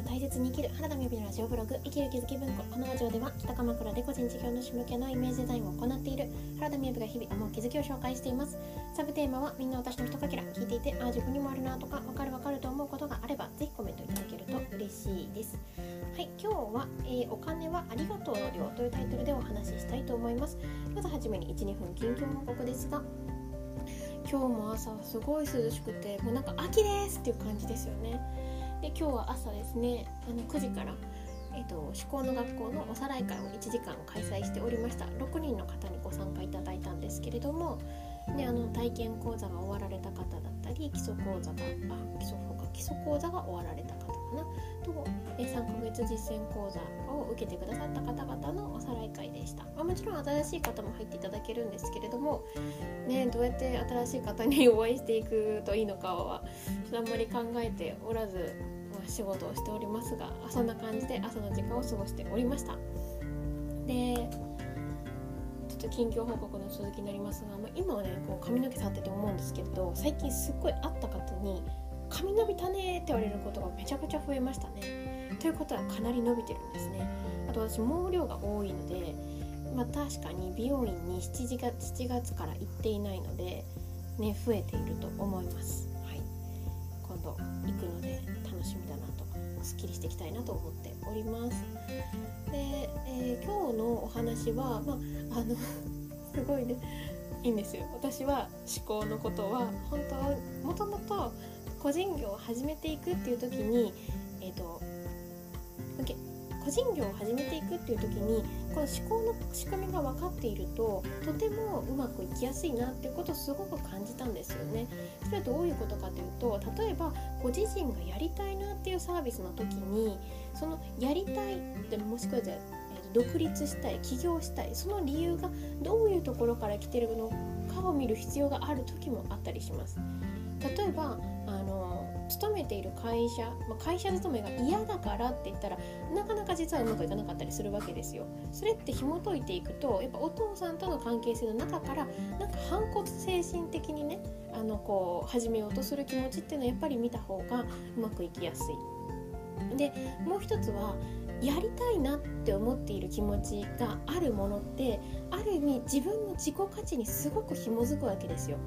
を大切に生きる原田美由のラジオブログ生きる気づき文庫。このラジオでは北鎌倉で個人事業主向けのイメージデザインを行っている原田美由が日々思う気づきを紹介しています。サブテーマはみんな私のひとかけら聞いていてああ自分にもあるなとかわかるわかると思うことがあればぜひコメントいただけると嬉しいです。はい今日は、えー、お金はありがとうの量というタイトルでお話ししたいと思います。まずはじめに12分近況報告ですが今日も朝はすごい涼しくてもうなんか秋ですっていう感じですよね。で今日は朝ですねあの9時から、えーと、と志向の学校のおさらい会を1時間開催しておりました。6人の方にご参加いただいたんですけれどもであの体験講座が終わられた方だったり基礎講座があ基礎基礎講座が終わられた方かな。と3ヶ月実践講座を受けてくださった方々のおさらい会でした、まあ、もちろん新しい方も入っていただけるんですけれども、ね、どうやって新しい方にお会いしていくといいのかはあんまり考えておらず、仕事をしておりますがそんな感じで朝の時間を過ごしておりましたでちょっと近況報告の続きになりますが、まあ、今はねこう髪の毛触ってて思うんですけど最近すっごい会った方に髪伸びたねって言われることがめちゃくちゃ増えましたね。ということはかなり伸びてるんですね。あと私毛量が多いので、まあ、確かに美容院に7月 ,7 月から行っていないので、ね、増えていると思います。今度行くので楽しみだなとすっきりしていきたいなと思っております。で、えー、今日のお話は、まあ、あの すごいねいいんですよ私は思考のことは本当はもともと個人業を始めていくっていう時に、えーと、個人業を始めていくっていう時にこの思考の仕組みが分かっているととてもうまくいきやすいなっていうことをすごく感じたんですよね。それはどういうことかというと例えばご自身がやりたいなっていうサービスの時にそのやりたいってもしくは独立したい起業したいその理由がどういうところから来てるのかを見る必要がある時もあったりします。例えばあの勤めている会社、まあ、会社勤めが嫌だからって言ったらなかなか実はうまくいかなかったりするわけですよ。それって紐解いていくとやっぱお父さんとの関係性の中からなんか反骨精神的にねあのこう始めようとする気持ちっていうのはやっぱり見た方がうまくいきやすい。でもう一つはやりたいなって思っている気持ちがあるものってある意味自分の自己価値にすごく紐づくわけですよ。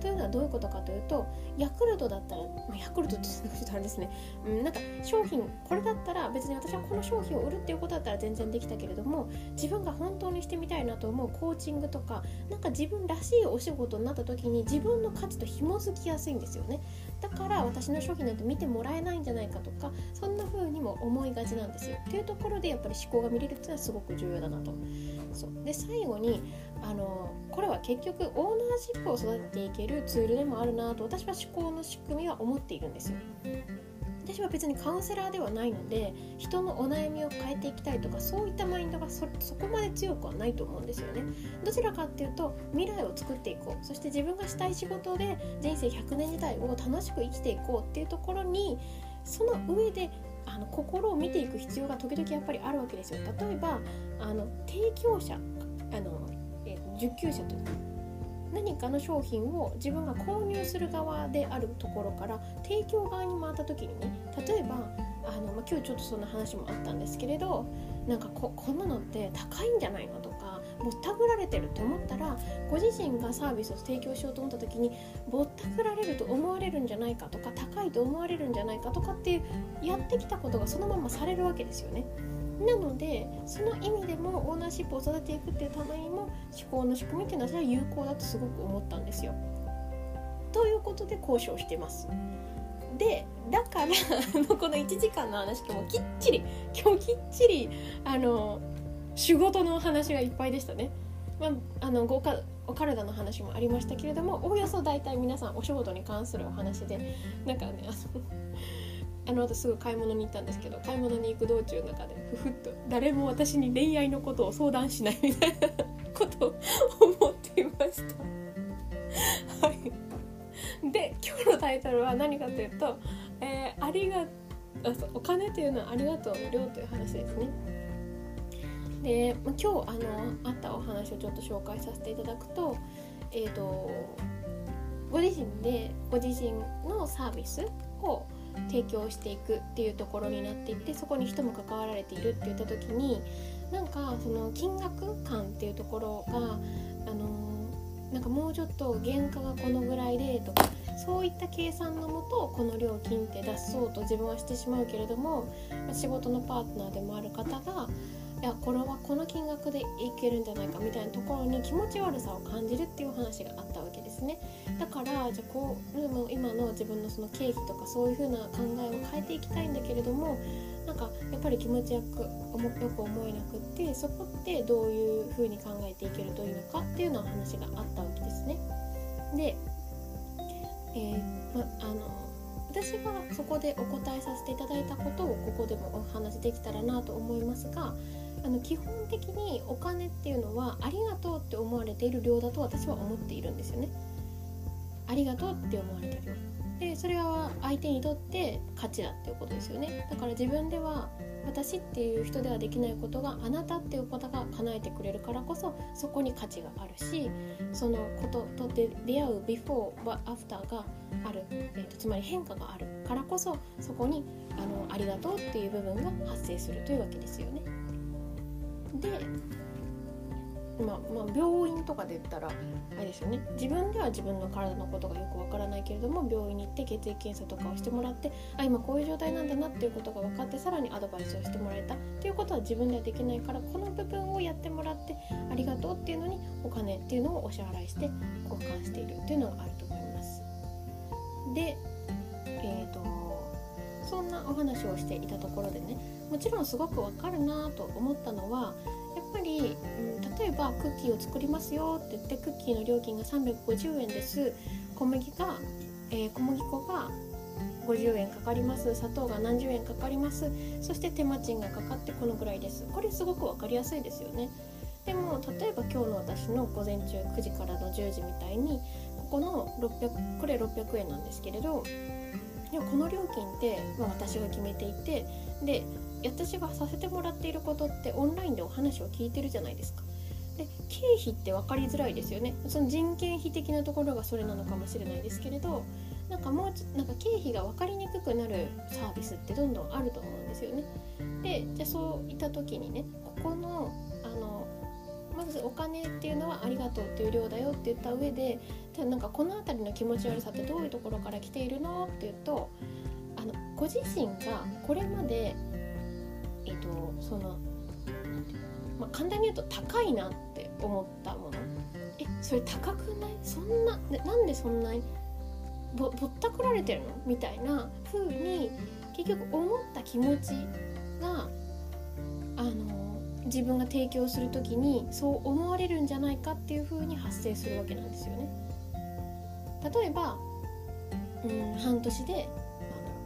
というのはどういうことかというとヤクルトだったら、ヤクルトってちょっとあれですね、うん、なんか商品これだったら別に私はこの商品を売るっていうことだったら全然できたけれども自分が本当にしてみたいなと思うコーチングとかなんか自分らしいお仕事になった時に自分の価値と紐づきやすいんですよね。だから私の商品なんて見てもらえないんじゃないかとかそんな風にも思いがちなんですよ。っていうところでやっぱり思考が見れるっていうのはすごく重要だなと。そう。で最後にあのこれは結局オーナーシップを育てていけるツールでもあるなと私は思考の仕組みは思っているんですよ。私は別にカウンセラーではないので人のお悩みを変えていきたいとかそういったマインドがそこまで強くはないと思うんですよね。どちらかっていうと未来を作っていこう。そして自分がしたい仕事で人生100年時代を楽しく生きていこうっていうところにその上であの心を見ていく必要が時々やっぱりあるわけですよ。例えばあの提供者あの受給者というか何かの商品を自分が購入する側であるところから提供側に回った時にね例えばあの、まあ、今日ちょっとそんな話もあったんですけれどなんかここんなのって高いんじゃないのとかぼったくられてると思ったらご自身がサービスを提供しようと思った時にぼったくられると思われるんじゃないかとか高いと思われるんじゃないかとかっていうやってきたことがそのままされるわけですよね。なのでその意味でもオーナーシップを育てていくっていうためにも思考の仕組みっていうのは私は有効だとすごく思ったんですよ。ということで交渉してます。でだからこの1時間の話今日もきっちり今日きっちりあの仕事のお話がいっぱいでしたね。まあ、あのごかお体の話もありましたけれどもおおよそ大体皆さんお仕事に関するお話でなんかねあのあの後すぐ買い物に行ったんですけど買い物に行く道中の中でふふっと誰も私に恋愛のことを相談しないみたいなことを思っていました。はい。で今日のタイトルは何かというと「えー、ありがあお金というのはありがとうの量」という話ですね。で、まあ、今日あのあったお話をちょっと紹介させていただくとえっ、ー、とご自身でご自身のサービスを提供していくっていうところになっていってそこに人も関わられているって言った時になんかその金額感っていうところがあのなんかもうちょっと原価がこのぐらいでとかそういった計算のもとこの料金って出そうと自分はしてしまうけれども仕事のパートナーでもある方がいやこれはこの金額でいけるんじゃないかみたいなところに気持ち悪さを感じるっていう話があったわけですね。だからじゃあこうでも今の自分のその経費とかそういう風な考えを変えていきたいんだけれどもなんかやっぱり気持ちよくよく思えなくってそこってどういう風に考えていけるといいのかっていうような話があったわけですね。で、えー、まあの私がそこでお答えさせていただいたことをここでもお話できたらなと思いますがあの基本的にお金っていうのはありがとうって思われている量だと私は思っているんですよね。ありがとうって思われた量でそれは相手にとって価値だっていうことですよねだから自分では私っていう人ではできないことがあなたっていうことが叶えてくれるからこそそこに価値があるしそのことと出会うビフォーアフターがある、えーと、つまり変化があるからこそそこにあのありがとうっていう部分が発生するというわけですよね。でまあ、まあ、病院とかで言ったらあれですよね自分では自分の体のことがよくわからないけれども病院に行って血液検査とかをしてもらってあ今こういう状態なんだなっていうことが分かってさらにアドバイスをしてもらえたっていうことは自分ではできないからこの部分をやってもらってありがとうっていうのにお金っていうのをお支払いして交換しているっていうのがあると思います。で、お話をしていたところでねもちろんすごくわかるなと思ったのはやっぱり、うん、例えばクッキーを作りますよって言ってクッキーの料金が350円です。小麦が、えー、小麦粉が50円かかります。砂糖が何十円かかります。そして手間賃がかかってこのぐらいです。これすごく分かりやすいですよね。でも例えば今日の私の午前中9時からの10時みたいにここの600これ600円なんですけれどでもこの料金って、まあ、私が決めていてで私がさせてもらっていることってオンラインでお話を聞いてるじゃないですか。で経費って分かりづらいですよねその人件費的なところがそれなのかもしれないですけれどなんかもうなんか経費が分かりにくくなるサービスってどんどんあると思うんですよね。でじゃあそういった時にねここのまずお金っていうのはありがとうっていう量だよって言った上でなんかこの辺りの気持ち悪さってどういうところから来ているのっていうとあのご自身がこれまでえっ、とそのまあ、簡単に言うと高いなって思ったもの。えそれ高くない？そんななんでそんなに？ぼぼったくられてるの？みたいな風に結局思った気持ちが自分が提供する時にそう思われるんじゃないかっていう風に発生するわけなんですよね。例えば、うん、半年で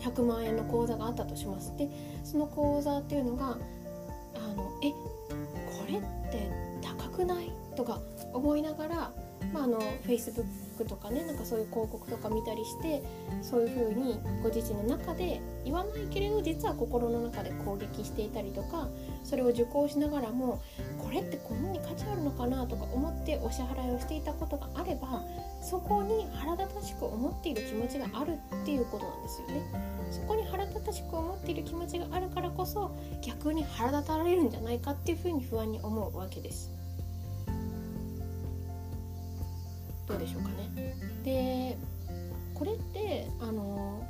100万円の口座があったとしますでその口座っていうのがあのえこれって高くない？とか思いながら、まあ、あの Facebook とかねなんかそういう広告とか見たりしてそういう風にご自身の中で言わないけれど実は心の中で攻撃していたりとかそれを受講しながらもこれってこんなに価値あるのかなとか思ってお支払いをしていたことがあればそこに腹立たしく思っている気持ちがあるっていうことなんですよね。そこに腹立たしく思っている気持ちがあるからこそ逆に腹立たれるんじゃないかっていうふうに不安に思うわけです。どうでしょうかね。でこれってあの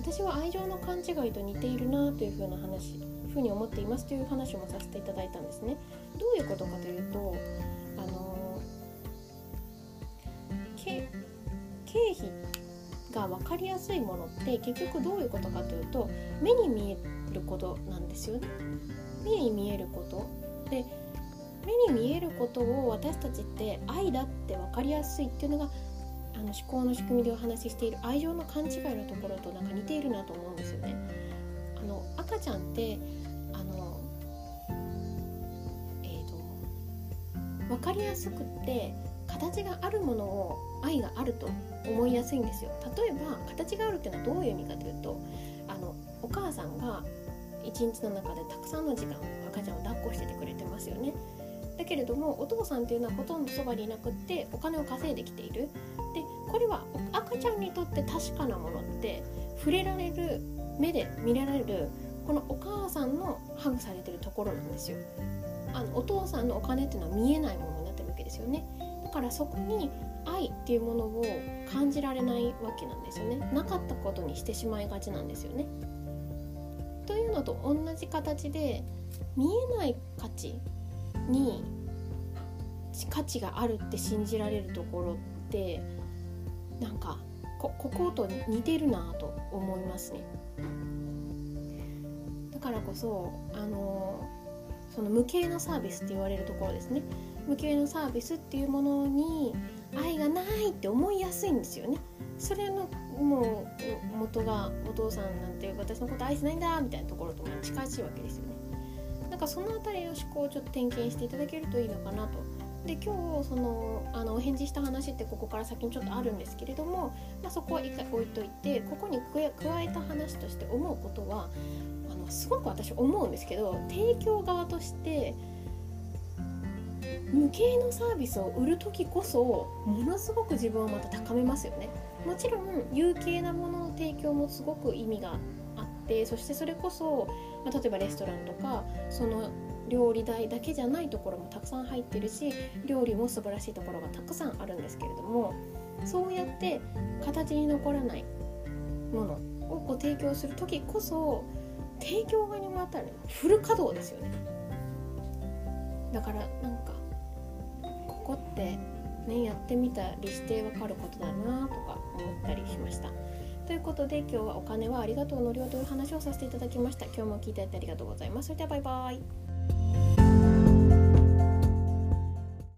私は愛情の勘違いと似ているなというふうな話ふうに思っていますという話もさせていただいたんですね。どういうことかというとあの経費が分かりやすいものって結局どういうことかというと目に見えることなんですよね。目に見えることで目に見えることを私たちって愛だって分かりやすいっていうのがあの思考の仕組みでお話ししている愛情の勘違いのところとなんか似ているなと思うんですよね。あの赤ちゃんってあのえーと、と分かりやすくって形があるものを愛があると思いやすいんですよ。例えば形があるっていうのはどういう意味かというとあのお母さんが一日の中でたくさんの時間赤ちゃんを抱っこしててくれてますよね。だけれどもお父さんっていうのはほとんどそばにいなくってお金を稼いできている。でこれは赤ちゃんにとって確かなものって触れられる目で見られるこのお母さんのハグされてるところなんですよ。あのお父さんのお金っていうのは見えないものになってるわけですよね。だからそこに愛っていうものを感じられないわけなんですよね。なかったことにしてしまいがちなんですよね。というのと同じ形で見えない価値に価値があるって信じられるところってなんかこここと似てるなと思いますね。だからこそあのその無形のサービスって言われるところですね。無形のサービスっていうものに愛がないって思いやすいんですよね。それのもう元がお父さんなんて私のこと愛せないんだみたいなところとも近しいわけですよね。かその辺りの思考をちょっと点検していただけるといいのかなと。で今日そのあのお返事した話ってここから先にちょっとあるんですけれども、まあ、そこは一回置いといてここに加えた話として思うことはあのすごく私思うんですけど提供側として無形のサービスを売る時こそものすごく自分をまた高めますよね。もちろん有形なものの提供もすごく意味があってそしてそれこそ、まあ、例えばレストランとかその料理代だけじゃないところもたくさん入ってるし料理も素晴らしいところがたくさんあるんですけれどもそうやって形に残らないものをこう提供する時こそ提供側にもらったら、フル稼働ですよね。だからなんかここってねやってみたりして分かることだなとか思ったりしました。ということで今日はお金はありがとうの量という話をさせていただきました。今日も聞いていただいてありがとうございます。それではバイバイ。